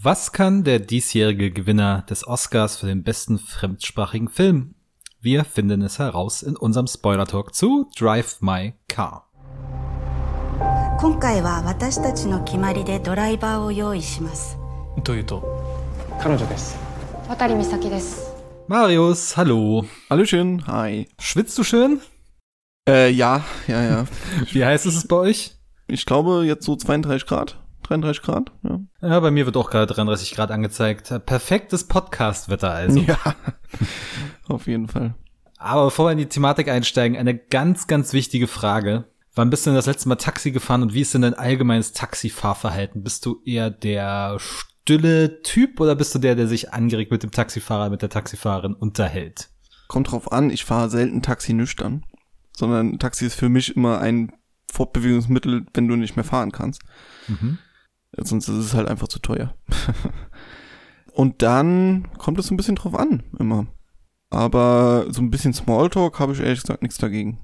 Was kann der diesjährige Gewinner des Oscars für den besten fremdsprachigen Film? Wir finden es heraus in unserem Spoiler Talk zu Drive My Car. 今回は私たちの決まりでドライバーを用意しますというと彼女です渡美咲です Marius, hallo. Hallöchen, hi. Schwitzt du schön? Äh, ja, ja, ja. Wie heiß ist es bei euch? Ich glaube jetzt so 32 Grad. 33 Grad, ja. Ja, bei mir wird auch gerade 33 Grad angezeigt. Perfektes Podcast-Wetter also. Ja, auf jeden Fall. Aber bevor wir in die Thematik einsteigen, eine ganz, ganz wichtige Frage. Wann bist du denn das letzte Mal Taxi gefahren und wie ist denn dein allgemeines Taxifahrverhalten? Bist du eher der stille Typ oder bist du der, der sich angeregt mit dem Taxifahrer, mit der Taxifahrerin unterhält? Kommt drauf an, ich fahre selten Taxi nüchtern, sondern Taxi ist für mich immer ein Fortbewegungsmittel, wenn du nicht mehr fahren kannst. Mhm. Sonst ist es halt einfach zu teuer. Und dann kommt es so ein bisschen drauf an, immer. Aber so ein bisschen Smalltalk habe ich ehrlich gesagt nichts dagegen.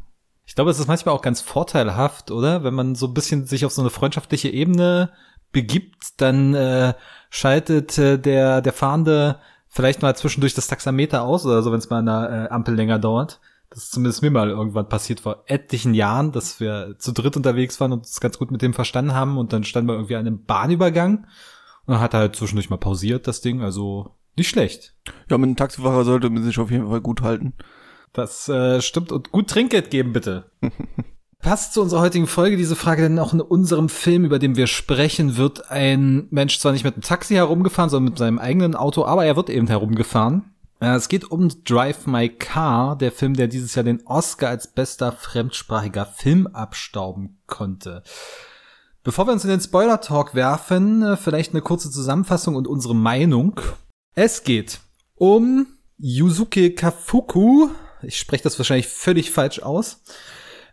Ich glaube, es ist manchmal auch ganz vorteilhaft, oder? Wenn man so ein bisschen sich auf so eine freundschaftliche Ebene begibt, dann äh, schaltet äh, der, der Fahrende vielleicht mal zwischendurch das Taxameter aus oder so, wenn es mal an der äh, Ampel länger dauert. Das ist zumindest mir mal irgendwann passiert vor etlichen Jahren, dass wir zu dritt unterwegs waren und uns ganz gut mit dem verstanden haben und dann standen wir irgendwie an einem Bahnübergang und dann hat er halt zwischendurch mal pausiert, das Ding, also nicht schlecht. Ja, mit einem Taxifahrer sollte man sich auf jeden Fall gut halten. Das äh, stimmt und gut Trinkgeld geben, bitte. Passt zu unserer heutigen Folge diese Frage, denn auch in unserem Film, über den wir sprechen, wird ein Mensch zwar nicht mit einem Taxi herumgefahren, sondern mit seinem eigenen Auto, aber er wird eben herumgefahren. Äh, Es geht um Drive My Car, der Film, der dieses Jahr den Oscar als bester fremdsprachiger Film abstauben konnte. Bevor wir uns in den Spoiler-Talk werfen, äh, vielleicht eine kurze Zusammenfassung und unsere Meinung. Es geht um Yuzuki Kafuku. Ich spreche das wahrscheinlich völlig falsch aus.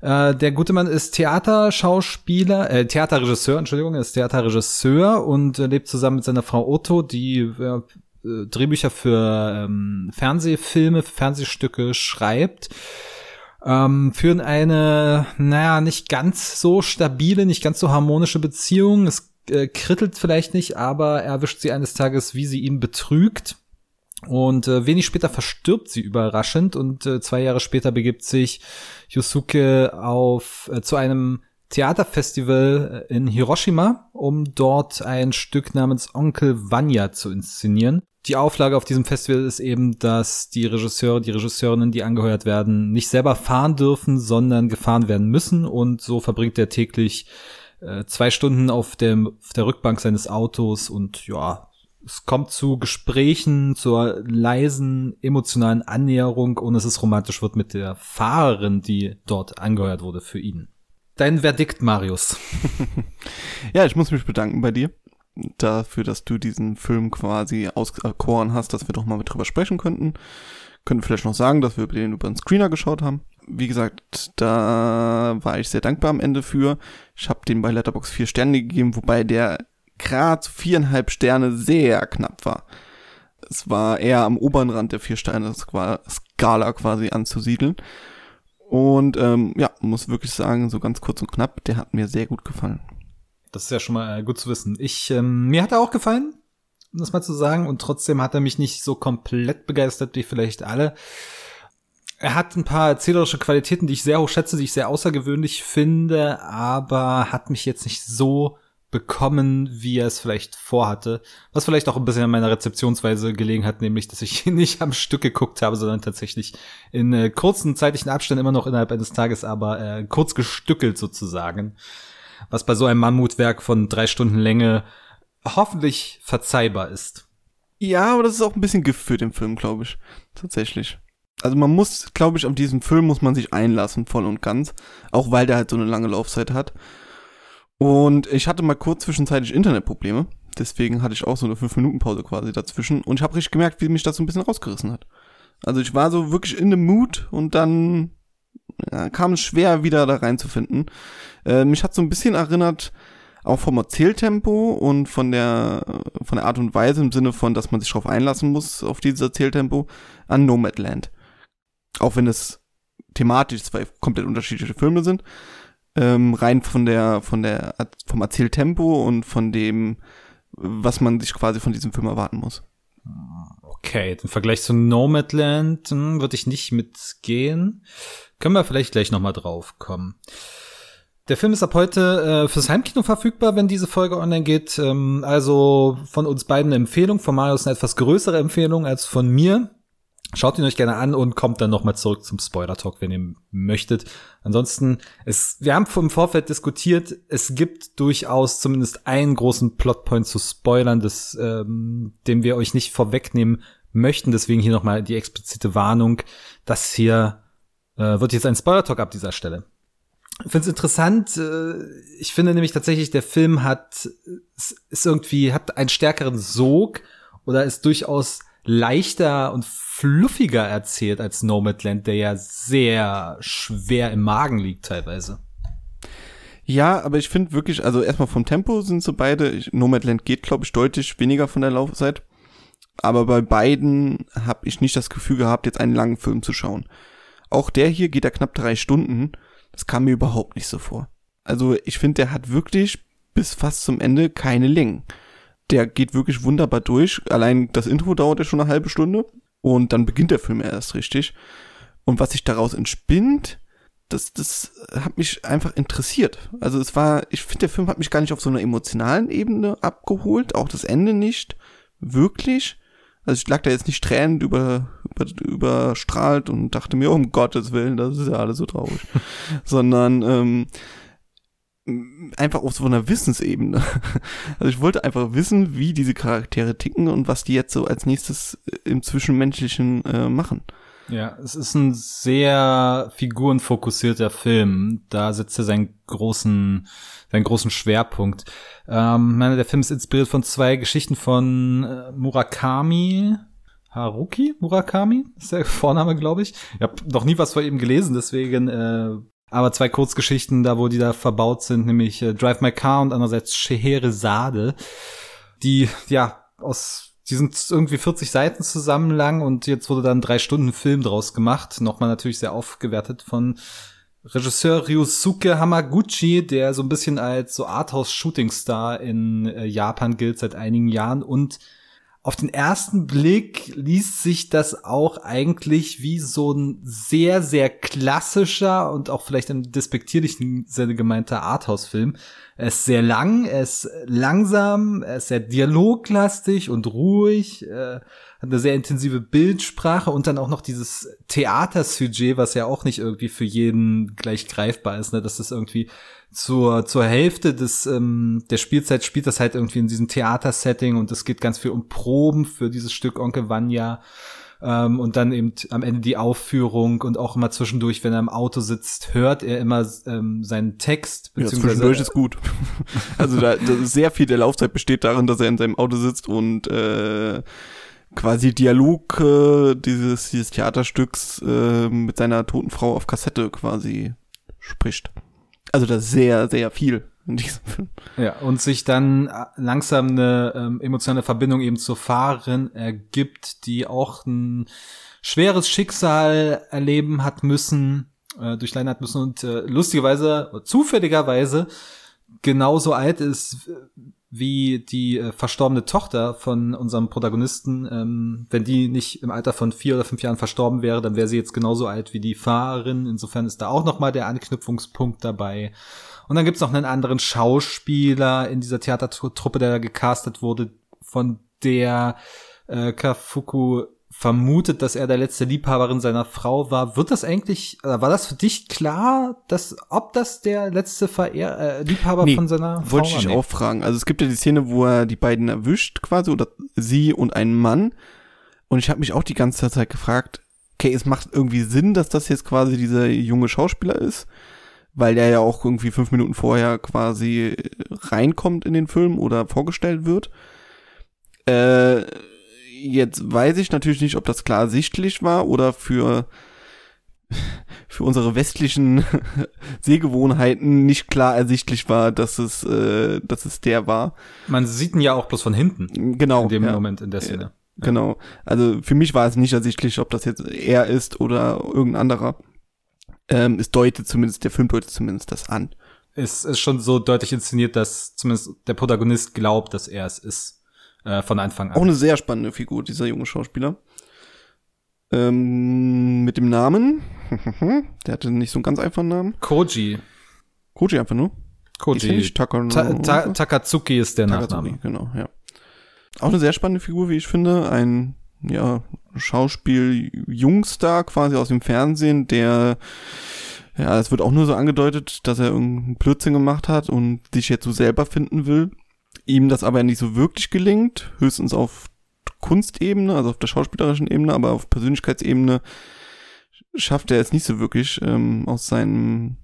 Äh, der gute Mann ist Theaterschauspieler, äh, Theaterregisseur, Entschuldigung, ist Theaterregisseur und lebt zusammen mit seiner Frau Otto, die äh, äh, Drehbücher für ähm, Fernsehfilme, für Fernsehstücke schreibt. Ähm, führen eine, naja, nicht ganz so stabile, nicht ganz so harmonische Beziehung. Es äh, krittelt vielleicht nicht, aber er erwischt sie eines Tages, wie sie ihn betrügt. Und äh, wenig später verstirbt sie überraschend und äh, zwei Jahre später begibt sich Yusuke auf äh, zu einem Theaterfestival äh, in Hiroshima, um dort ein Stück namens Onkel Vanya zu inszenieren. Die Auflage auf diesem Festival ist eben, dass die Regisseure, die Regisseurinnen, die angeheuert werden, nicht selber fahren dürfen, sondern gefahren werden müssen. Und so verbringt er täglich äh, zwei Stunden auf, dem, auf der Rückbank seines Autos und ja, es kommt zu Gesprächen, zur leisen emotionalen Annäherung und es ist romantisch wird mit der Fahrerin, die dort angeheuert wurde für ihn. Dein Verdikt, Marius. Ja, ich muss mich bedanken bei dir dafür, dass du diesen Film quasi auserkoren hast, dass wir doch mal mit drüber sprechen könnten. Können vielleicht noch sagen, dass wir den über den Screener geschaut haben. Wie gesagt, da war ich sehr dankbar am Ende für. Ich habe den bei Letterbox vier Sterne gegeben, wobei der gerade viereinhalb Sterne sehr knapp war. Es war eher am oberen Rand der vier Sterne Skala quasi anzusiedeln. Und ähm, ja, muss wirklich sagen, so ganz kurz und knapp, der hat mir sehr gut gefallen. Das ist ja schon mal äh, gut zu wissen. Ich, ähm, mir hat er auch gefallen, um das mal zu sagen, und trotzdem hat er mich nicht so komplett begeistert wie vielleicht alle. Er hat ein paar erzählerische Qualitäten, die ich sehr hoch schätze, die ich sehr außergewöhnlich finde, aber hat mich jetzt nicht so bekommen, wie er es vielleicht vorhatte. Was vielleicht auch ein bisschen an meiner Rezeptionsweise gelegen hat, nämlich, dass ich nicht am Stück geguckt habe, sondern tatsächlich in äh, kurzen zeitlichen Abständen immer noch innerhalb eines Tages, aber äh, kurz gestückelt sozusagen. Was bei so einem Mammutwerk von drei Stunden Länge hoffentlich verzeihbar ist. Ja, aber das ist auch ein bisschen Gift für den Film, glaube ich. Tatsächlich. Also man muss, glaube ich, auf diesen Film muss man sich einlassen, voll und ganz. Auch weil der halt so eine lange Laufzeit hat. Und ich hatte mal kurz zwischenzeitlich Internetprobleme. Deswegen hatte ich auch so eine 5-Minuten-Pause quasi dazwischen. Und ich habe richtig gemerkt, wie mich das so ein bisschen rausgerissen hat. Also ich war so wirklich in dem Mood und dann ja, kam es schwer, wieder da reinzufinden. Äh, mich hat so ein bisschen erinnert, auch vom Erzähltempo und von der, von der Art und Weise im Sinne von, dass man sich darauf einlassen muss, auf dieses Erzähltempo, an Nomadland. Auch wenn es thematisch zwei komplett unterschiedliche Filme sind, ähm, rein von der, von der, vom Erzähltempo und von dem, was man sich quasi von diesem Film erwarten muss. Okay, im Vergleich zu Nomadland hm, würde ich nicht mitgehen. Können wir vielleicht gleich nochmal drauf kommen. Der Film ist ab heute äh, fürs Heimkino verfügbar, wenn diese Folge online geht. Ähm, also von uns beiden eine Empfehlung. Von Marius eine etwas größere Empfehlung als von mir. Schaut ihn euch gerne an und kommt dann nochmal zurück zum Spoiler-Talk, wenn ihr möchtet. Ansonsten, es, wir haben im Vorfeld diskutiert, es gibt durchaus zumindest einen großen Plotpoint zu spoilern, das, ähm, den wir euch nicht vorwegnehmen möchten. Deswegen hier nochmal die explizite Warnung. Das hier äh, wird jetzt ein Spoiler-Talk ab dieser Stelle. Ich finde es interessant. Äh, ich finde nämlich tatsächlich, der Film hat, ist irgendwie, hat einen stärkeren Sog oder ist durchaus leichter und fluffiger erzählt als Nomadland, der ja sehr schwer im Magen liegt teilweise. Ja, aber ich finde wirklich, also erstmal vom Tempo sind so beide, Nomadland geht, glaube ich, deutlich weniger von der Laufzeit. Aber bei beiden habe ich nicht das Gefühl gehabt, jetzt einen langen Film zu schauen. Auch der hier geht ja knapp drei Stunden. Das kam mir überhaupt nicht so vor. Also ich finde, der hat wirklich bis fast zum Ende keine Längen der geht wirklich wunderbar durch. Allein das Intro dauert ja schon eine halbe Stunde und dann beginnt der Film erst richtig. Und was sich daraus entspinnt, das, das hat mich einfach interessiert. Also es war, ich finde, der Film hat mich gar nicht auf so einer emotionalen Ebene abgeholt, auch das Ende nicht wirklich. Also ich lag da jetzt nicht tränend über, über, überstrahlt und dachte mir, um Gottes Willen, das ist ja alles so traurig. Sondern ähm, einfach auf so einer Wissensebene. Also ich wollte einfach wissen, wie diese Charaktere ticken und was die jetzt so als nächstes im Zwischenmenschlichen äh, machen. Ja, es ist ein sehr figurenfokussierter Film. Da setzt er seinen großen, seinen großen Schwerpunkt. Ähm, meine, der Film ist inspiriert von zwei Geschichten von äh, Murakami. Haruki Murakami ist der Vorname, glaube ich. Ich habe noch nie was von ihm gelesen, deswegen äh, aber zwei Kurzgeschichten da, wo die da verbaut sind, nämlich äh, Drive My Car und andererseits Scheherazade, die ja aus die sind irgendwie 40 Seiten zusammen lang und jetzt wurde dann drei Stunden Film draus gemacht. Nochmal natürlich sehr aufgewertet von Regisseur Ryusuke Hamaguchi, der so ein bisschen als so Arthouse-Shooting-Star in äh, Japan gilt seit einigen Jahren und auf den ersten Blick liest sich das auch eigentlich wie so ein sehr, sehr klassischer und auch vielleicht im despektierlichen Sinne gemeinter Arthouse-Film. Er ist sehr lang, er ist langsam, er ist sehr dialoglastig und ruhig, äh, hat eine sehr intensive Bildsprache und dann auch noch dieses Theatersujet, was ja auch nicht irgendwie für jeden gleich greifbar ist, ne? dass das irgendwie zur, zur Hälfte des, ähm, der Spielzeit spielt das halt irgendwie in diesem Theatersetting und es geht ganz viel um Proben für dieses Stück Onkel Vanya. Ähm, und dann eben am Ende die Aufführung und auch immer zwischendurch, wenn er im Auto sitzt, hört er immer ähm, seinen Text. Beziehungsweise, ja, zwischendurch ist gut. also da, sehr viel der Laufzeit besteht darin, dass er in seinem Auto sitzt und äh, quasi Dialog äh, dieses, dieses Theaterstücks äh, mit seiner toten Frau auf Kassette quasi spricht. Also ist sehr, sehr viel in diesem Film. Ja, und sich dann äh, langsam eine ähm, emotionale Verbindung eben zur Fahrerin ergibt, die auch ein schweres Schicksal erleben hat müssen, äh, durchleiden hat müssen und äh, lustigerweise, zufälligerweise genauso alt ist wie die äh, verstorbene Tochter von unserem Protagonisten. Ähm, wenn die nicht im Alter von vier oder fünf Jahren verstorben wäre, dann wäre sie jetzt genauso alt wie die Fahrerin. Insofern ist da auch noch mal der Anknüpfungspunkt dabei. Und dann gibt's noch einen anderen Schauspieler in dieser Theatertruppe, der gecastet wurde, von der äh, Kafuku vermutet, dass er der letzte Liebhaberin seiner Frau war. Wird das eigentlich, war das für dich klar, dass, ob das der letzte Verehr, äh, Liebhaber nee, von seiner Frau war? Wollte ich auch fragen. Also es gibt ja die Szene, wo er die beiden erwischt quasi, oder sie und einen Mann. Und ich habe mich auch die ganze Zeit gefragt, okay, es macht irgendwie Sinn, dass das jetzt quasi dieser junge Schauspieler ist, weil der ja auch irgendwie fünf Minuten vorher quasi reinkommt in den Film oder vorgestellt wird. Äh, Jetzt weiß ich natürlich nicht, ob das klar ersichtlich war oder für für unsere westlichen Sehgewohnheiten nicht klar ersichtlich war, dass es, äh, dass es der war. Man sieht ihn ja auch bloß von hinten. Genau. In dem ja. Moment in der Szene. Ja. Genau. Also für mich war es nicht ersichtlich, ob das jetzt er ist oder irgendein anderer. Ähm, es deutet zumindest, der Film deutet zumindest das an. ist, ist schon so deutlich inszeniert, dass zumindest der Protagonist glaubt, dass er es ist. Äh, von Anfang an. Auch eine sehr spannende Figur, dieser junge Schauspieler. Ähm, mit dem Namen. der hatte nicht so einen ganz einfachen Namen. Koji. Koji einfach nur. Koji. Taka Ta Ta Takatsuki ist der Takatsuki, Nachname. genau, ja. Auch eine sehr spannende Figur, wie ich finde. Ein, ja, Schauspiel-Jungstar quasi aus dem Fernsehen, der, ja, es wird auch nur so angedeutet, dass er irgendeinen Blödsinn gemacht hat und sich jetzt so selber finden will. Ihm das aber nicht so wirklich gelingt, höchstens auf Kunstebene, also auf der schauspielerischen Ebene, aber auf Persönlichkeitsebene schafft er es nicht so wirklich, ähm, aus seinem,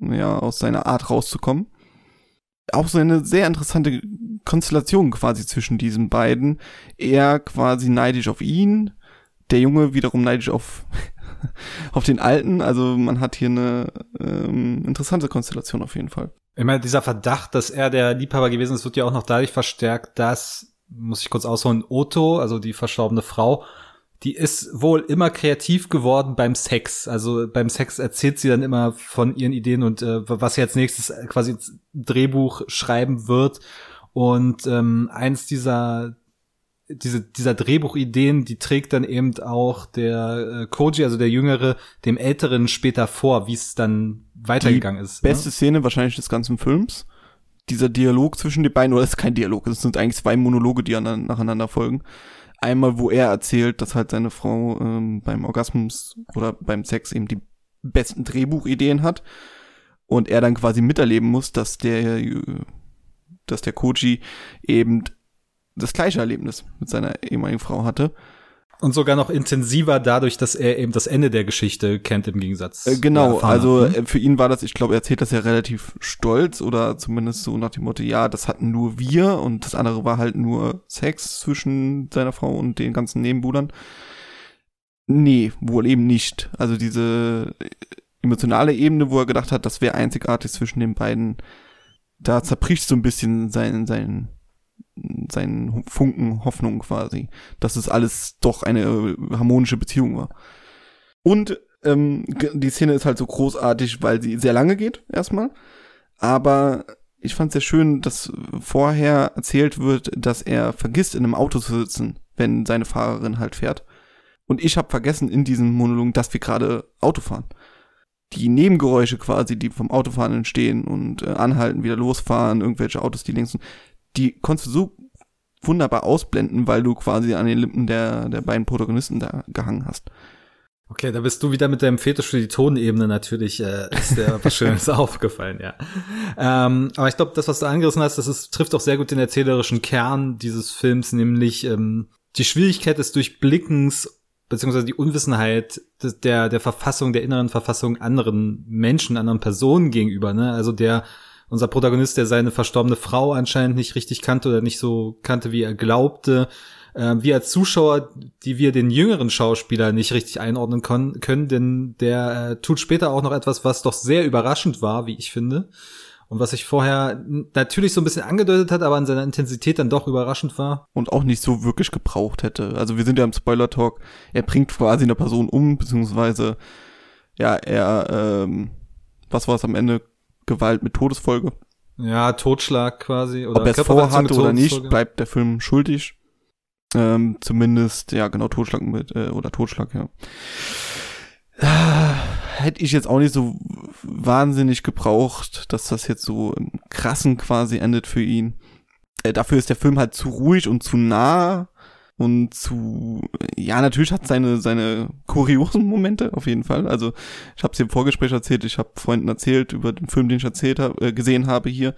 ja, aus seiner Art rauszukommen. Auch so eine sehr interessante Konstellation quasi zwischen diesen beiden. Er quasi neidisch auf ihn, der Junge wiederum neidisch auf, auf den Alten. Also man hat hier eine ähm, interessante Konstellation auf jeden Fall. Meine, dieser Verdacht, dass er der Liebhaber gewesen ist, wird ja auch noch dadurch verstärkt, dass, muss ich kurz ausholen, Otto, also die verstorbene Frau, die ist wohl immer kreativ geworden beim Sex. Also beim Sex erzählt sie dann immer von ihren Ideen und äh, was sie als nächstes quasi ins Drehbuch schreiben wird. Und ähm, eins dieser diese, dieser Drehbuchideen, die trägt dann eben auch der äh, Koji, also der Jüngere, dem Älteren später vor, wie es dann weitergegangen ist. Beste ne? Szene wahrscheinlich des ganzen Films. Dieser Dialog zwischen den beiden, oder es ist kein Dialog, es sind eigentlich zwei Monologe, die an, nacheinander folgen. Einmal, wo er erzählt, dass halt seine Frau ähm, beim Orgasmus oder beim Sex eben die besten Drehbuchideen hat und er dann quasi miterleben muss, dass der, äh, dass der Koji eben das gleiche Erlebnis mit seiner ehemaligen Frau hatte. Und sogar noch intensiver dadurch, dass er eben das Ende der Geschichte kennt im Gegensatz. Äh, genau, also ne? äh, für ihn war das, ich glaube, er erzählt das ja relativ stolz oder zumindest so nach dem Motto, ja, das hatten nur wir und das andere war halt nur Sex zwischen seiner Frau und den ganzen Nebenbuhlern. Nee, wohl eben nicht. Also diese äh, emotionale Ebene, wo er gedacht hat, das wäre einzigartig zwischen den beiden, da zerbricht so ein bisschen sein, sein, sein Funken Hoffnung quasi, dass es alles doch eine äh, harmonische Beziehung war. Und ähm, die Szene ist halt so großartig, weil sie sehr lange geht, erstmal. Aber ich fand sehr schön, dass vorher erzählt wird, dass er vergisst, in einem Auto zu sitzen, wenn seine Fahrerin halt fährt. Und ich habe vergessen in diesem Monolog, dass wir gerade Auto fahren. Die Nebengeräusche quasi, die vom Autofahren entstehen und äh, anhalten, wieder losfahren, irgendwelche Autos, die links und die konntest du so wunderbar ausblenden, weil du quasi an den Lippen der, der beiden Protagonisten da gehangen hast. Okay, da bist du wieder mit deinem Fetisch für die Tonebene natürlich, äh, ist dir was Schönes aufgefallen, ja. Ähm, aber ich glaube, das, was du angerissen hast, das ist, trifft auch sehr gut den erzählerischen Kern dieses Films, nämlich ähm, die Schwierigkeit des Durchblickens beziehungsweise die Unwissenheit der, der Verfassung, der inneren Verfassung anderen Menschen, anderen Personen gegenüber, ne? Also der, unser Protagonist, der seine verstorbene Frau anscheinend nicht richtig kannte oder nicht so kannte, wie er glaubte, äh, wir als Zuschauer, die wir den jüngeren Schauspieler nicht richtig einordnen können, denn der äh, tut später auch noch etwas, was doch sehr überraschend war, wie ich finde. Und was sich vorher natürlich so ein bisschen angedeutet hat, aber in seiner Intensität dann doch überraschend war. Und auch nicht so wirklich gebraucht hätte. Also wir sind ja im Spoiler-Talk. Er bringt quasi eine Person um, beziehungsweise, ja, er, ähm, was war es am Ende? Gewalt mit Todesfolge. Ja, Totschlag quasi. Oder Ob er es vorhatte oder nicht, bleibt der Film schuldig. Ähm, zumindest, ja, genau, Totschlag mit, äh, oder Totschlag, ja. Ah, Hätte ich jetzt auch nicht so wahnsinnig gebraucht, dass das jetzt so im krassen quasi endet für ihn. Äh, dafür ist der Film halt zu ruhig und zu nah und zu, ja, natürlich hat seine, seine kuriosen Momente, auf jeden Fall. Also, ich habe es im Vorgespräch erzählt, ich habe Freunden erzählt über den Film, den ich erzählt hab, äh, gesehen habe hier.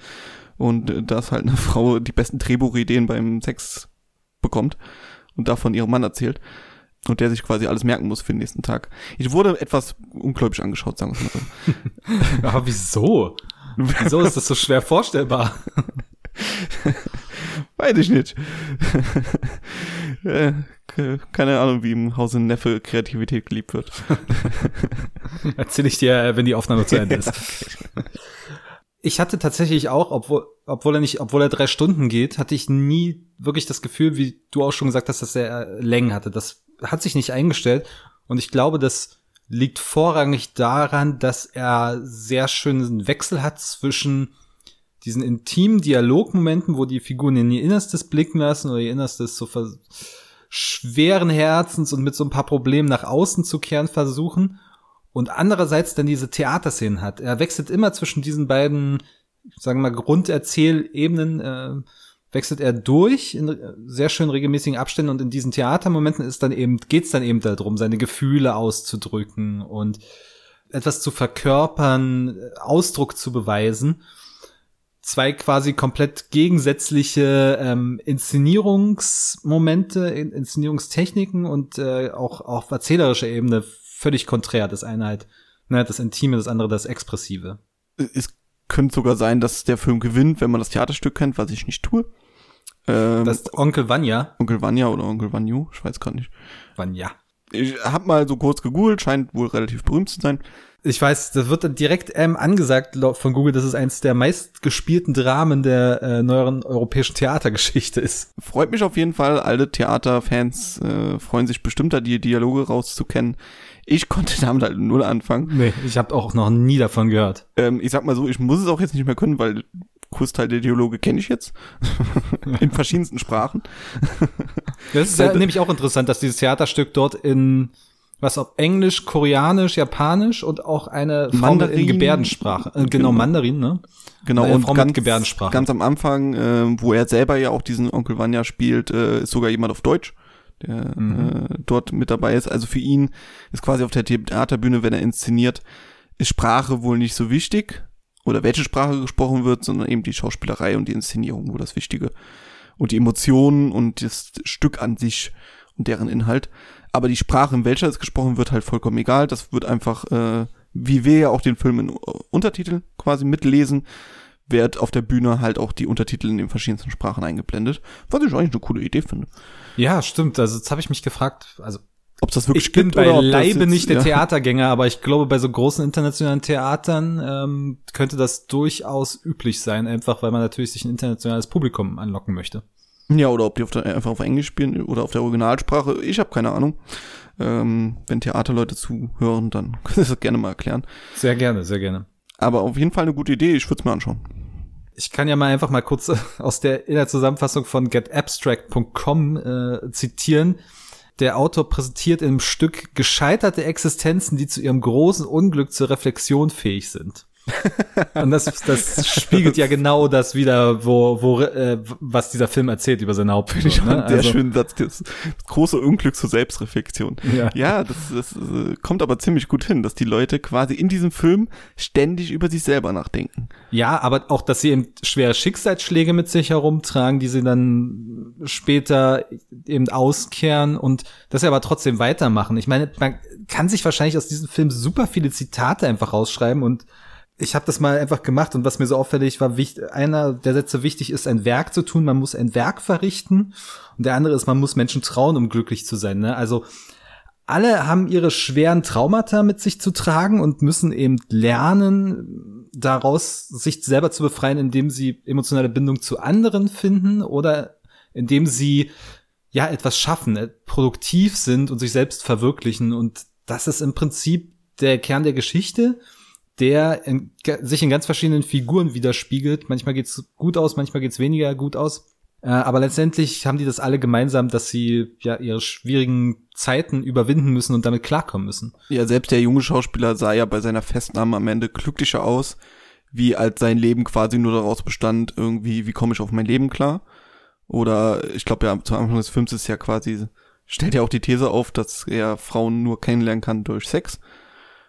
Und äh, dass halt eine Frau die besten Drehbuchideen beim Sex bekommt und davon ihrem Mann erzählt. Und der sich quasi alles merken muss für den nächsten Tag. Ich wurde etwas ungläubig angeschaut, sagen wir mal so. Aber wieso? Wieso ist das so schwer vorstellbar? Weiß ich nicht. Äh, ke- Keine Ahnung, wie im Hause Neffe Kreativität geliebt wird. Erzähl ich dir, äh, wenn die Aufnahme zu Ende ist. Ich hatte tatsächlich auch, obwohl, obwohl er nicht, obwohl er drei Stunden geht, hatte ich nie wirklich das Gefühl, wie du auch schon gesagt hast, dass er äh, Längen hatte. Das hat sich nicht eingestellt. Und ich glaube, das liegt vorrangig daran, dass er sehr schönen Wechsel hat zwischen diesen intimen Dialogmomenten, wo die Figuren in ihr Innerstes blicken lassen oder ihr Innerstes so schweren Herzens und mit so ein paar Problemen nach außen zu kehren versuchen und andererseits dann diese Theaterszenen hat. Er wechselt immer zwischen diesen beiden, sagen wir mal, Grunderzählebenen, äh, wechselt er durch in sehr schön regelmäßigen Abständen und in diesen Theatermomenten ist dann eben, geht's dann eben darum, seine Gefühle auszudrücken und etwas zu verkörpern, Ausdruck zu beweisen. Zwei quasi komplett gegensätzliche ähm, Inszenierungsmomente, Inszenierungstechniken und äh, auch auf erzählerischer Ebene völlig konträr. Das eine halt ne, das Intime, das andere das Expressive. Es könnte sogar sein, dass der Film gewinnt, wenn man das Theaterstück kennt, was ich nicht tue. Ähm, das ist Onkel Vanya. Onkel Vanya oder Onkel Vanyu, ich weiß gerade nicht. Vanya. Ich hab mal so kurz gegoogelt, scheint wohl relativ berühmt zu sein. Ich weiß, das wird dann direkt ähm, angesagt von Google, dass es eins der meistgespielten Dramen der äh, neueren europäischen Theatergeschichte ist. Freut mich auf jeden Fall. Alle Theaterfans äh, freuen sich bestimmt da die Dialoge rauszukennen. Ich konnte damit halt null anfangen. Nee, ich habe auch noch nie davon gehört. Ähm, ich sag mal so, ich muss es auch jetzt nicht mehr können, weil Großteil der Dialoge kenne ich jetzt. in verschiedensten Sprachen. das ist ja nämlich auch interessant, dass dieses Theaterstück dort in was auf Englisch, Koreanisch, Japanisch und auch eine Frau Mandarin, in Gebärdensprache. Äh, genau, genau, Mandarin, ne? Genau, eine und Frau ganz, Gebärdensprache. ganz am Anfang, äh, wo er selber ja auch diesen Onkel Vanya spielt, äh, ist sogar jemand auf Deutsch, der mhm. äh, dort mit dabei ist. Also für ihn ist quasi auf der Theaterbühne, wenn er inszeniert, ist Sprache wohl nicht so wichtig oder welche Sprache gesprochen wird, sondern eben die Schauspielerei und die Inszenierung, wo das Wichtige und die Emotionen und das Stück an sich und deren Inhalt. Aber die Sprache, in welcher es gesprochen wird, halt vollkommen egal. Das wird einfach, äh, wie wir ja auch den Film in Untertitel quasi mitlesen, wird auf der Bühne halt auch die Untertitel in den verschiedensten Sprachen eingeblendet. Was ich eigentlich eine coole Idee finde. Ja, stimmt. Also jetzt habe ich mich gefragt, also ob das wirklich ich bin bei Leibe jetzt, nicht der ja. Theatergänger, aber ich glaube, bei so großen internationalen Theatern ähm, könnte das durchaus üblich sein, einfach weil man natürlich sich ein internationales Publikum anlocken möchte. Ja, oder ob die auf der, einfach auf Englisch spielen oder auf der Originalsprache. Ich habe keine Ahnung. Ähm, wenn Theaterleute zuhören, dann können Sie das gerne mal erklären. Sehr gerne, sehr gerne. Aber auf jeden Fall eine gute Idee. Ich würde es mir anschauen. Ich kann ja mal einfach mal kurz aus der in der Zusammenfassung von getabstract.com äh, zitieren. Der Autor präsentiert im Stück gescheiterte Existenzen, die zu ihrem großen Unglück zur Reflexion fähig sind. Und das, das spiegelt ja genau das wieder, wo, wo, äh, was dieser Film erzählt über seine Hauptfigur. Ich ne? Der also, schöne Satz, das große Unglück zur Selbstreflexion. Ja, ja das, das äh, kommt aber ziemlich gut hin, dass die Leute quasi in diesem Film ständig über sich selber nachdenken. Ja, aber auch, dass sie eben schwere Schicksalsschläge mit sich herumtragen, die sie dann später eben auskehren und dass sie aber trotzdem weitermachen. Ich meine, man kann sich wahrscheinlich aus diesem Film super viele Zitate einfach rausschreiben und ich habe das mal einfach gemacht und was mir so auffällig war, einer der Sätze wichtig ist, ein Werk zu tun, man muss ein Werk verrichten und der andere ist, man muss Menschen trauen, um glücklich zu sein. Ne? Also alle haben ihre schweren Traumata mit sich zu tragen und müssen eben lernen, daraus sich selber zu befreien, indem sie emotionale Bindung zu anderen finden oder indem sie ja etwas schaffen, äh, produktiv sind und sich selbst verwirklichen. Und das ist im Prinzip der Kern der Geschichte der in, sich in ganz verschiedenen Figuren widerspiegelt. Manchmal geht's gut aus, manchmal geht's weniger gut aus. Äh, aber letztendlich haben die das alle gemeinsam, dass sie ja ihre schwierigen Zeiten überwinden müssen und damit klarkommen müssen. Ja, selbst der junge Schauspieler sah ja bei seiner Festnahme am Ende glücklicher aus, wie als sein Leben quasi nur daraus bestand, irgendwie, wie komme ich auf mein Leben klar? Oder ich glaube ja, zu Anfang des Films ist ja quasi, stellt ja auch die These auf, dass er Frauen nur kennenlernen kann durch Sex,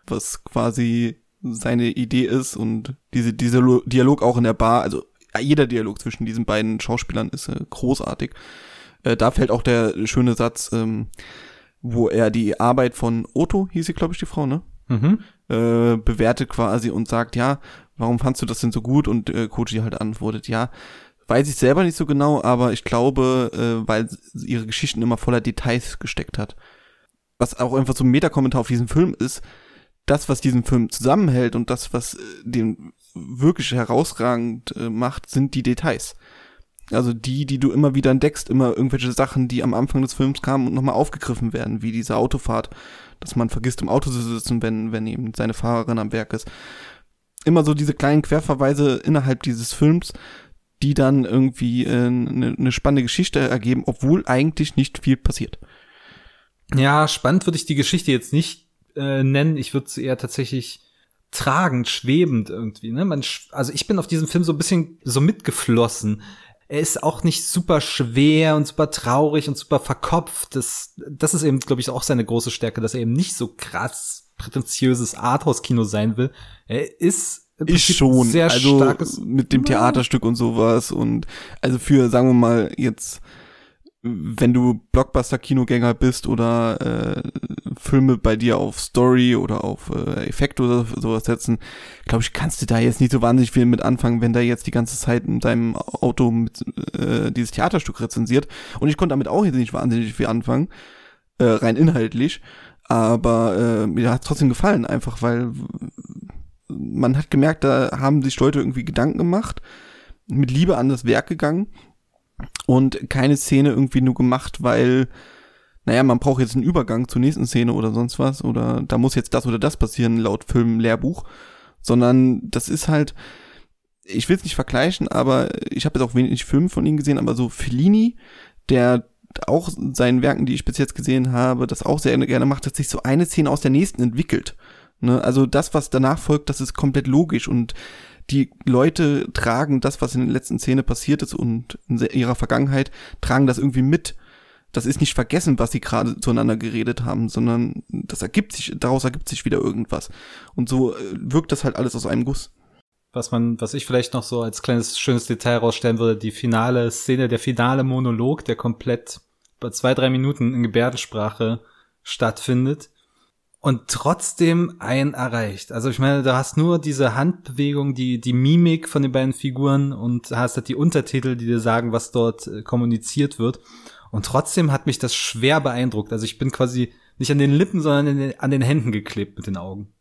was quasi seine Idee ist und diese, dieser Dialog auch in der Bar, also jeder Dialog zwischen diesen beiden Schauspielern ist äh, großartig. Äh, da fällt auch der schöne Satz, ähm, wo er die Arbeit von Otto, hieß sie, glaube ich, die Frau, ne? Mhm. Äh, bewertet quasi und sagt, ja, warum fandst du das denn so gut? Und äh, Koji halt antwortet, ja, weiß ich selber nicht so genau, aber ich glaube, äh, weil ihre Geschichten immer voller Details gesteckt hat. Was auch einfach so ein Metakommentar auf diesen Film ist, das, was diesen Film zusammenhält und das, was äh, den wirklich herausragend äh, macht, sind die Details. Also die, die du immer wieder entdeckst, immer irgendwelche Sachen, die am Anfang des Films kamen und nochmal aufgegriffen werden, wie diese Autofahrt, dass man vergisst, im Auto zu sitzen, wenn, wenn eben seine Fahrerin am Werk ist. Immer so diese kleinen Querverweise innerhalb dieses Films, die dann irgendwie äh, eine, eine spannende Geschichte ergeben, obwohl eigentlich nicht viel passiert. Ja, spannend würde ich die Geschichte jetzt nicht äh, nennen. Ich würde sie eher tatsächlich tragend, schwebend irgendwie. Ne? Man, also ich bin auf diesem Film so ein bisschen so mitgeflossen. Er ist auch nicht super schwer und super traurig und super verkopft. Das, das ist eben, glaube ich, auch seine große Stärke, dass er eben nicht so krass prätentiöses Arthouse-Kino sein will. Er ist ist schon sehr also starkes mit dem Theaterstück und sowas und also für sagen wir mal jetzt wenn du Blockbuster-Kinogänger bist oder äh, Filme bei dir auf Story oder auf äh, Effekte oder sowas setzen, glaube ich, kannst du da jetzt nicht so wahnsinnig viel mit anfangen, wenn da jetzt die ganze Zeit in deinem Auto mit, äh, dieses Theaterstück rezensiert. Und ich konnte damit auch jetzt nicht wahnsinnig viel anfangen, äh, rein inhaltlich. Aber äh, mir hat trotzdem gefallen, einfach weil man hat gemerkt, da haben sich Leute irgendwie Gedanken gemacht, mit Liebe an das Werk gegangen und keine Szene irgendwie nur gemacht, weil, naja, man braucht jetzt einen Übergang zur nächsten Szene oder sonst was oder da muss jetzt das oder das passieren laut Filmlehrbuch, sondern das ist halt, ich will es nicht vergleichen, aber ich habe jetzt auch wenig Filme von ihm gesehen, aber so Fellini, der auch seinen Werken, die ich bis jetzt gesehen habe, das auch sehr gerne macht, dass sich so eine Szene aus der nächsten entwickelt. Ne? Also das, was danach folgt, das ist komplett logisch und die Leute tragen das, was in der letzten Szene passiert ist und in ihrer Vergangenheit, tragen das irgendwie mit. Das ist nicht vergessen, was sie gerade zueinander geredet haben, sondern das ergibt sich, daraus ergibt sich wieder irgendwas. Und so äh, wirkt das halt alles aus einem Guss. Was man, was ich vielleicht noch so als kleines schönes Detail rausstellen würde, die finale Szene, der finale Monolog, der komplett bei zwei, drei Minuten in Gebärdensprache stattfindet und trotzdem ein erreicht. Also ich meine, du hast nur diese Handbewegung, die, die Mimik von den beiden Figuren und hast halt die Untertitel, die dir sagen, was dort äh, kommuniziert wird. Und trotzdem hat mich das schwer beeindruckt. Also ich bin quasi nicht an den Lippen, sondern den, an den Händen geklebt mit den Augen.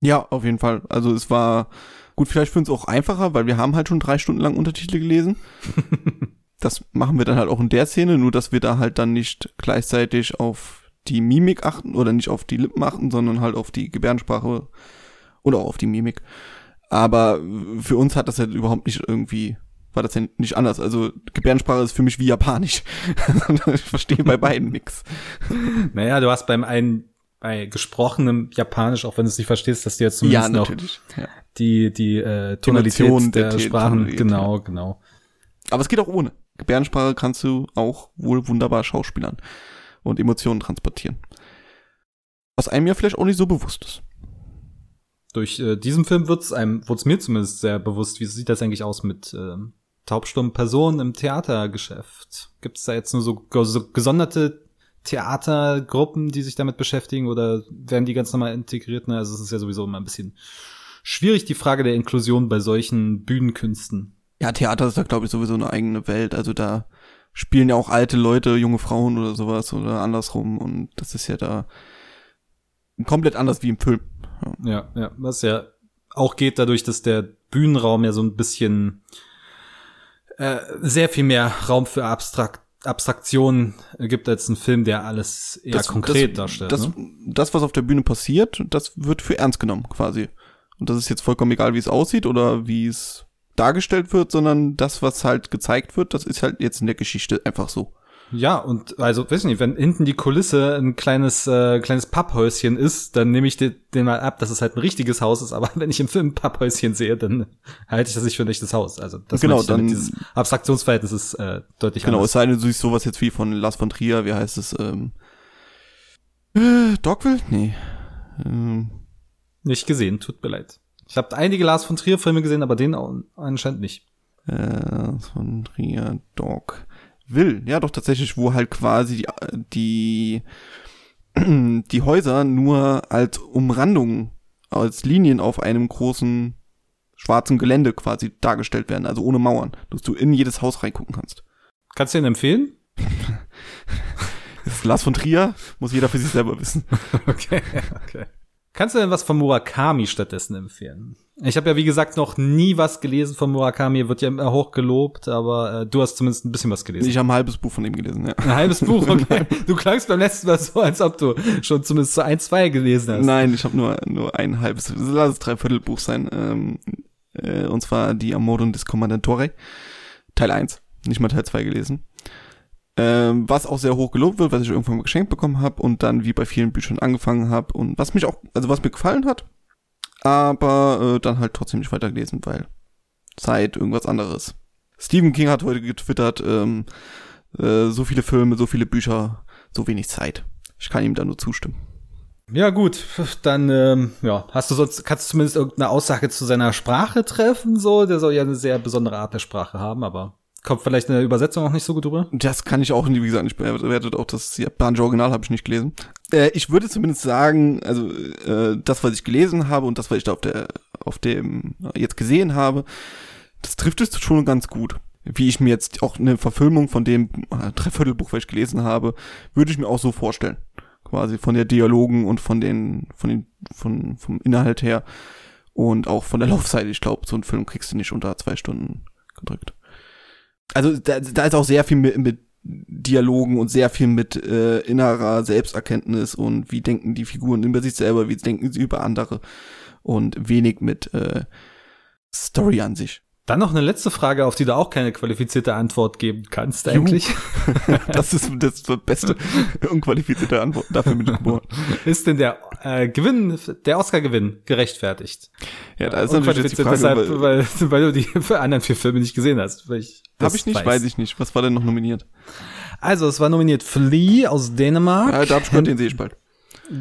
Ja, auf jeden Fall. Also es war gut, vielleicht für uns auch einfacher, weil wir haben halt schon drei Stunden lang Untertitel gelesen. das machen wir dann halt auch in der Szene, nur dass wir da halt dann nicht gleichzeitig auf die Mimik achten oder nicht auf die Lippen achten, sondern halt auf die Gebärdensprache oder auch auf die Mimik. Aber für uns hat das ja überhaupt nicht irgendwie, war das ja nicht anders. Also Gebärdensprache ist für mich wie Japanisch. ich verstehe bei beiden nix. Naja, du hast beim einen bei gesprochenem Japanisch, auch wenn du es nicht verstehst, dass du jetzt zumindest ja, noch ja. die, die äh, Tonalität der, der Sprachen, Tonalität, genau, ja. genau. Aber es geht auch ohne. Gebärdensprache kannst du auch wohl wunderbar schauspielern und Emotionen transportieren. Was einem ja vielleicht auch nicht so bewusst ist. Durch äh, diesen Film wird's einem, wurde es mir zumindest sehr bewusst, wie sieht das eigentlich aus mit äh, taubstummen Personen im Theatergeschäft? Gibt es da jetzt nur so, so gesonderte Theatergruppen, die sich damit beschäftigen oder werden die ganz normal integriert? Ne? Also es ist ja sowieso immer ein bisschen schwierig, die Frage der Inklusion bei solchen Bühnenkünsten. Ja, Theater ist da, glaube ich, sowieso eine eigene Welt. Also da spielen ja auch alte Leute, junge Frauen oder sowas oder andersrum und das ist ja da komplett anders wie im Film. Ja, ja, ja was ja auch geht dadurch, dass der Bühnenraum ja so ein bisschen äh, sehr viel mehr Raum für Abstrakt Abstraktion gibt als ein Film, der alles eher das, konkret das, darstellt. Das, ne? das, was auf der Bühne passiert, das wird für ernst genommen quasi. Und das ist jetzt vollkommen egal, wie es aussieht oder wie es dargestellt wird, sondern das, was halt gezeigt wird, das ist halt jetzt in der Geschichte einfach so. Ja, und also, weiß nicht, wenn hinten die Kulisse ein kleines, äh, kleines Papphäuschen ist, dann nehme ich den, den mal ab, dass es halt ein richtiges Haus ist, aber wenn ich im Film ein Papphäuschen sehe, dann halte ich das nicht für ein echtes Haus. Also das genau, dann dieses Abstraktionsverhältnis ist äh, deutlich Genau, anders. es sei denn, du siehst sowas jetzt wie von Lars von Trier, wie heißt es, ähm, äh, Dogville? Nee. Ähm. Nicht gesehen, tut mir leid. Ich habe einige Lars von Trier Filme gesehen, aber den anscheinend nicht. Äh, von Trier Dog will. Ja, doch tatsächlich, wo halt quasi die, die, die Häuser nur als Umrandung, als Linien auf einem großen schwarzen Gelände quasi dargestellt werden, also ohne Mauern, dass du in jedes Haus reingucken kannst. Kannst du den empfehlen? das ist Lars von Trier, muss jeder für sich selber wissen. okay, okay. Kannst du denn was von Murakami stattdessen empfehlen? Ich habe ja, wie gesagt, noch nie was gelesen von Murakami, wird ja immer hoch gelobt, aber äh, du hast zumindest ein bisschen was gelesen. Ich habe ein halbes Buch von ihm gelesen, ja. Ein halbes Buch, okay. du klangst beim letzten Mal so, als ob du schon zumindest so ein, zwei gelesen hast. Nein, ich habe nur, nur ein halbes, lass es dreiviertel Buch sein. Ähm, äh, und zwar Die Amorun des Commandatore, Teil 1, nicht mal Teil 2 gelesen. Ähm, was auch sehr hoch gelobt wird, was ich irgendwann mal geschenkt bekommen habe und dann wie bei vielen Büchern angefangen habe und was mich auch, also was mir gefallen hat, aber äh, dann halt trotzdem nicht weitergelesen, weil Zeit, irgendwas anderes. Stephen King hat heute getwittert, ähm, äh, so viele Filme, so viele Bücher, so wenig Zeit. Ich kann ihm da nur zustimmen. Ja, gut, dann ähm, ja, hast du sonst, kannst du zumindest irgendeine Aussage zu seiner Sprache treffen, so, der soll ja eine sehr besondere Art der Sprache haben, aber kommt vielleicht in der Übersetzung auch nicht so gut rüber. Das kann ich auch, wie gesagt, nicht bewertet, auch das japanische Original habe ich nicht gelesen. Äh, ich würde zumindest sagen, also äh, das, was ich gelesen habe und das, was ich da auf der, auf dem jetzt gesehen habe, das trifft es schon ganz gut. Wie ich mir jetzt auch eine Verfilmung von dem äh, Dreiviertelbuch, was ich gelesen habe, würde ich mir auch so vorstellen quasi von der Dialogen und von den, von den, von, vom Inhalt her und auch von der Laufzeit. Ich glaube, so einen Film kriegst du nicht unter zwei Stunden gedrückt. Also da, da ist auch sehr viel mit, mit Dialogen und sehr viel mit äh, innerer Selbsterkenntnis und wie denken die Figuren über sich selber, wie denken sie über andere und wenig mit äh, Story an sich. Dann noch eine letzte Frage, auf die du auch keine qualifizierte Antwort geben kannst eigentlich. das ist das beste unqualifizierte Antwort. Dafür bin ich geboren. Ist denn der äh, Gewinn, der Oscar-Gewinn gerechtfertigt? Ja, da ist natürlich jetzt die Frage, deshalb, weil, weil du die anderen vier Filme nicht gesehen hast. Weil ich Hab ich nicht, weiß. weiß ich nicht. Was war denn noch nominiert? Also, es war nominiert Flea aus Dänemark. Ja, da hab ich gehört, den sehe ich bald.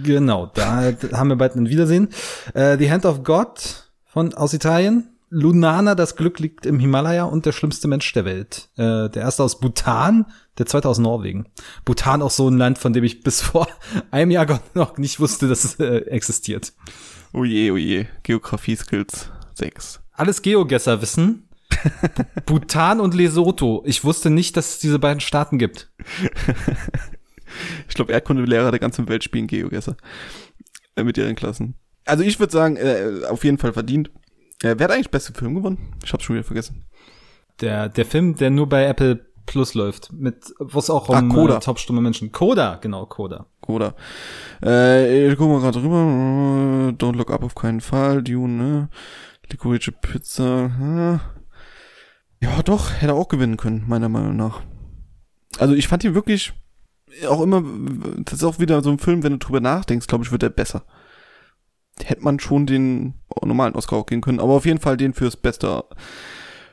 Genau, da haben wir bald ein Wiedersehen. Äh, The Hand of God von aus Italien Lunana, das Glück liegt im Himalaya und der schlimmste Mensch der Welt. Äh, der erste aus Bhutan, der zweite aus Norwegen. Bhutan auch so ein Land, von dem ich bis vor einem Jahr noch nicht wusste, dass es äh, existiert. Oh je, oh je. Geografie-Skills 6. Alles Geogesser wissen. Bhutan und Lesotho. Ich wusste nicht, dass es diese beiden Staaten gibt. ich glaube, Erdkundelehrer der ganzen Welt spielen Geogesser. Äh, mit ihren Klassen. Also ich würde sagen, äh, auf jeden Fall verdient. Äh, wer hat eigentlich beste Film gewonnen? Ich hab's schon wieder vergessen. Der, der Film, der nur bei Apple Plus läuft, mit, wo es auch um ah, äh, taubstumme Menschen. Coda, genau, Coda. Coda. Äh, ich guck mal gerade rüber. Don't Look Up auf keinen Fall. Dune, ne? Licorice Pizza. Hm. Ja, doch, hätte auch gewinnen können, meiner Meinung nach. Also ich fand ihn wirklich auch immer, das ist auch wieder so ein Film, wenn du drüber nachdenkst, glaube ich, wird er besser hätte man schon den normalen Oscar auch gehen können, aber auf jeden Fall den fürs beste,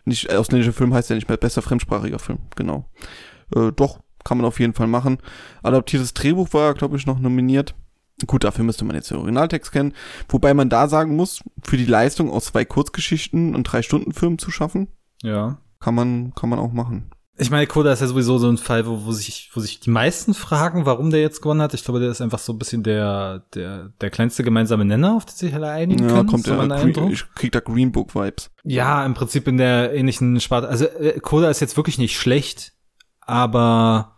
nicht ausländischer Film heißt ja nicht mehr bester fremdsprachiger Film, genau. Äh, doch, kann man auf jeden Fall machen. Adaptiertes Drehbuch war, glaube ich, noch nominiert. Gut, dafür müsste man jetzt den Originaltext kennen. Wobei man da sagen muss, für die Leistung aus zwei Kurzgeschichten und drei Stunden Film zu schaffen, ja. kann man, kann man auch machen. Ich meine, Koda ist ja sowieso so ein Fall, wo, wo sich, wo sich die meisten fragen, warum der jetzt gewonnen hat. Ich glaube, der ist einfach so ein bisschen der, der, der kleinste gemeinsame Nenner, auf den sich alle einigen ja, können. kommt so der, Green, ich krieg da Green Book Vibes. Ja, im Prinzip in der ähnlichen Sparte. Also, äh, Koda ist jetzt wirklich nicht schlecht, aber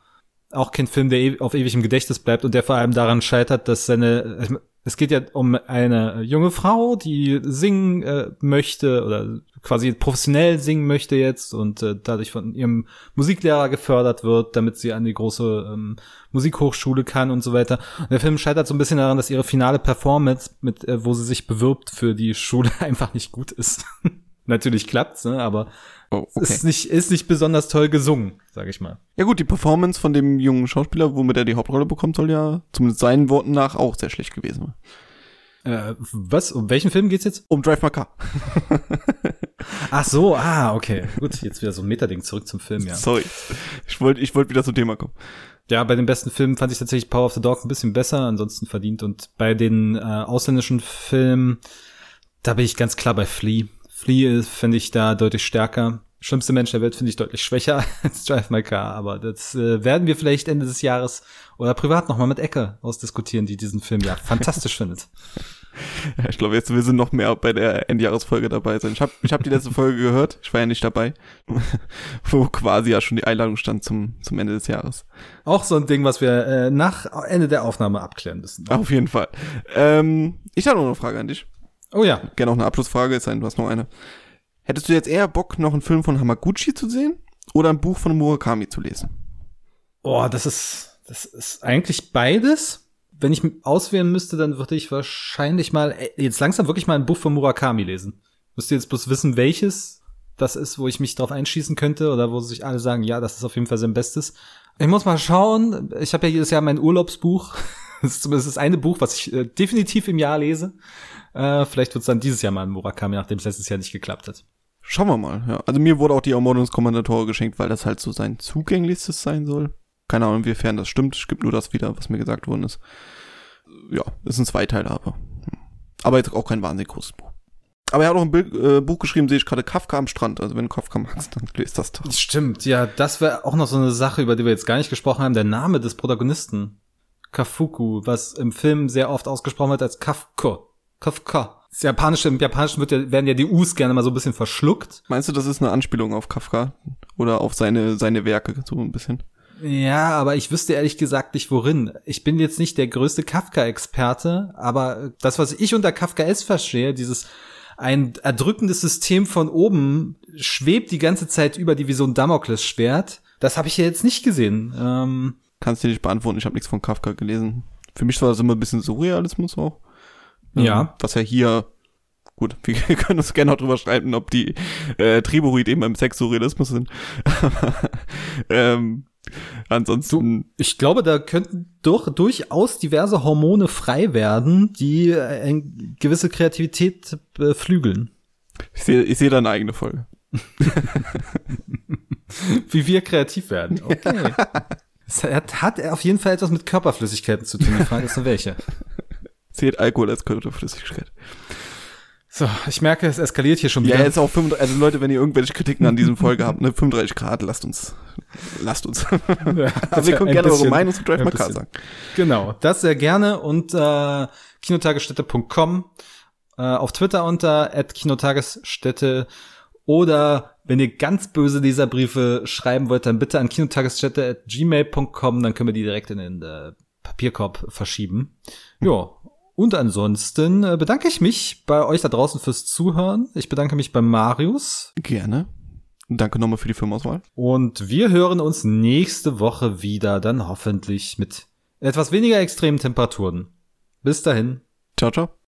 auch kein Film, der e auf ewig im Gedächtnis bleibt und der vor allem daran scheitert, dass seine, es geht ja um eine junge Frau, die singen äh, möchte oder quasi professionell singen möchte jetzt und äh, dadurch von ihrem Musiklehrer gefördert wird, damit sie an die große ähm, Musikhochschule kann und so weiter. Und der Film scheitert so ein bisschen daran, dass ihre finale Performance, mit äh, wo sie sich bewirbt für die Schule, einfach nicht gut ist. Natürlich klappt's, ne? aber oh, okay. ist nicht ist nicht besonders toll gesungen, sag ich mal. Ja gut, die Performance von dem jungen Schauspieler, womit er die Hauptrolle bekommt, soll ja zumindest seinen Worten nach auch sehr schlecht gewesen sein. Äh, was? Um welchen Film geht's jetzt? Um Drive My Car. Ach so, ah, okay. Gut, jetzt wieder so ein Metading zurück zum Film, ja. Sorry. Ich wollte ich wollte wieder zum Thema kommen. Ja, bei den besten Filmen fand ich tatsächlich Power of the Dog ein bisschen besser, ansonsten verdient. Und bei den äh, ausländischen Filmen, da bin ich ganz klar bei Flea. Flea finde ich da deutlich stärker. Schlimmste Mensch der Welt finde ich deutlich schwächer als Drive My Car, aber das äh, werden wir vielleicht Ende des Jahres oder privat nochmal mit Ecke ausdiskutieren, die diesen Film ja fantastisch findet. Ja, ich glaube, jetzt wir sind noch mehr bei der Endjahresfolge dabei sein. Ich habe ich hab die letzte Folge gehört, ich war ja nicht dabei, wo quasi ja schon die Einladung stand zum, zum Ende des Jahres. Auch so ein Ding, was wir äh, nach Ende der Aufnahme abklären müssen. Auf jeden Fall. Ähm, ich habe noch eine Frage an dich. Oh ja. Gerne noch eine Abschlussfrage, es sei denn, du hast noch eine. Hättest du jetzt eher Bock, noch einen Film von Hamaguchi zu sehen oder ein Buch von Murakami zu lesen? Oh, das ist, das ist eigentlich beides. Wenn ich auswählen müsste, dann würde ich wahrscheinlich mal äh, jetzt langsam wirklich mal ein Buch von Murakami lesen. Müsst ihr jetzt bloß wissen, welches das ist, wo ich mich drauf einschießen könnte oder wo sich alle sagen, ja, das ist auf jeden Fall sein Bestes. Ich muss mal schauen. Ich habe ja jedes Jahr mein Urlaubsbuch. Das ist zumindest das eine Buch, was ich äh, definitiv im Jahr lese. Äh, vielleicht wird es dann dieses Jahr mal ein Murakami, nachdem es letztes Jahr nicht geklappt hat. Schauen wir mal, ja. Also mir wurde auch die Ermordungskommandatoren geschenkt, weil das halt so sein zugänglichstes sein soll. Keine Ahnung, inwiefern das stimmt. Ich gebe nur das wieder, was mir gesagt worden ist. Ja, ist ein Zweiteiler, aber. Aber jetzt auch kein wahnsinnig großes Buch. Aber er hat auch ein Bild, äh, Buch geschrieben, sehe ich gerade, Kafka am Strand. Also wenn du Kafka magst, dann lest das doch. Stimmt, ja, das wäre auch noch so eine Sache, über die wir jetzt gar nicht gesprochen haben. Der Name des Protagonisten. Kafuku, was im Film sehr oft ausgesprochen wird als Kafka. Kafka. Das Japanische, Im Japanischen wird ja, werden ja die U's gerne mal so ein bisschen verschluckt. Meinst du, das ist eine Anspielung auf Kafka? Oder auf seine, seine Werke, so ein bisschen? Ja, aber ich wüsste ehrlich gesagt nicht worin. Ich bin jetzt nicht der größte Kafka-Experte, aber das, was ich unter Kafka S verstehe, dieses ein erdrückendes System von oben schwebt die ganze Zeit über die wie so ein Damoklesschwert. Das habe ich ja jetzt nicht gesehen. Ähm, Kannst du nicht beantworten, ich habe nichts von Kafka gelesen. Für mich war das immer ein bisschen Surrealismus auch. Ja. Ähm, was ja hier, gut, wir können uns gerne auch drüber schreiben, ob die äh, Triburid eben im Sex Surrealismus sind. ähm, ansonsten. Ich glaube, da könnten doch durchaus diverse Hormone frei werden, die äh, eine gewisse Kreativität beflügeln. Ich sehe ich seh da eine eigene Folge. Wie wir kreativ werden. Okay. Es hat, hat auf jeden Fall etwas mit Körperflüssigkeiten zu tun. Die Frage ist nur welche. Zählt Alkohol als Körperflüssigkeit. So, ich merke, es eskaliert hier schon wieder. Ja, jetzt auch 35, also Leute, wenn ihr irgendwelche Kritiken an diesem Folge habt, ne, 35 Grad, lasst uns, lasst uns. Ja, also ihr könnt gerne eure Meinung zu Drive My Car sagen. Genau, das sehr gerne und äh, kinotagesstätte.com äh, auf Twitter unter @kinotagesstätte oder wenn ihr ganz böse Leserbriefe schreiben wollt, dann bitte an kinotagesstätte@gmail.com, dann können wir die direkt in den äh, Papierkorb verschieben. Ja, und ansonsten äh, bedanke ich mich bei euch da draußen fürs Zuhören. Ich bedanke mich bei Marius. Gerne. Danke nochmal für die Filmauswahl. Und wir hören uns nächste Woche wieder, dann hoffentlich mit etwas weniger extremen Temperaturen. Bis dahin. Ciao, ciao.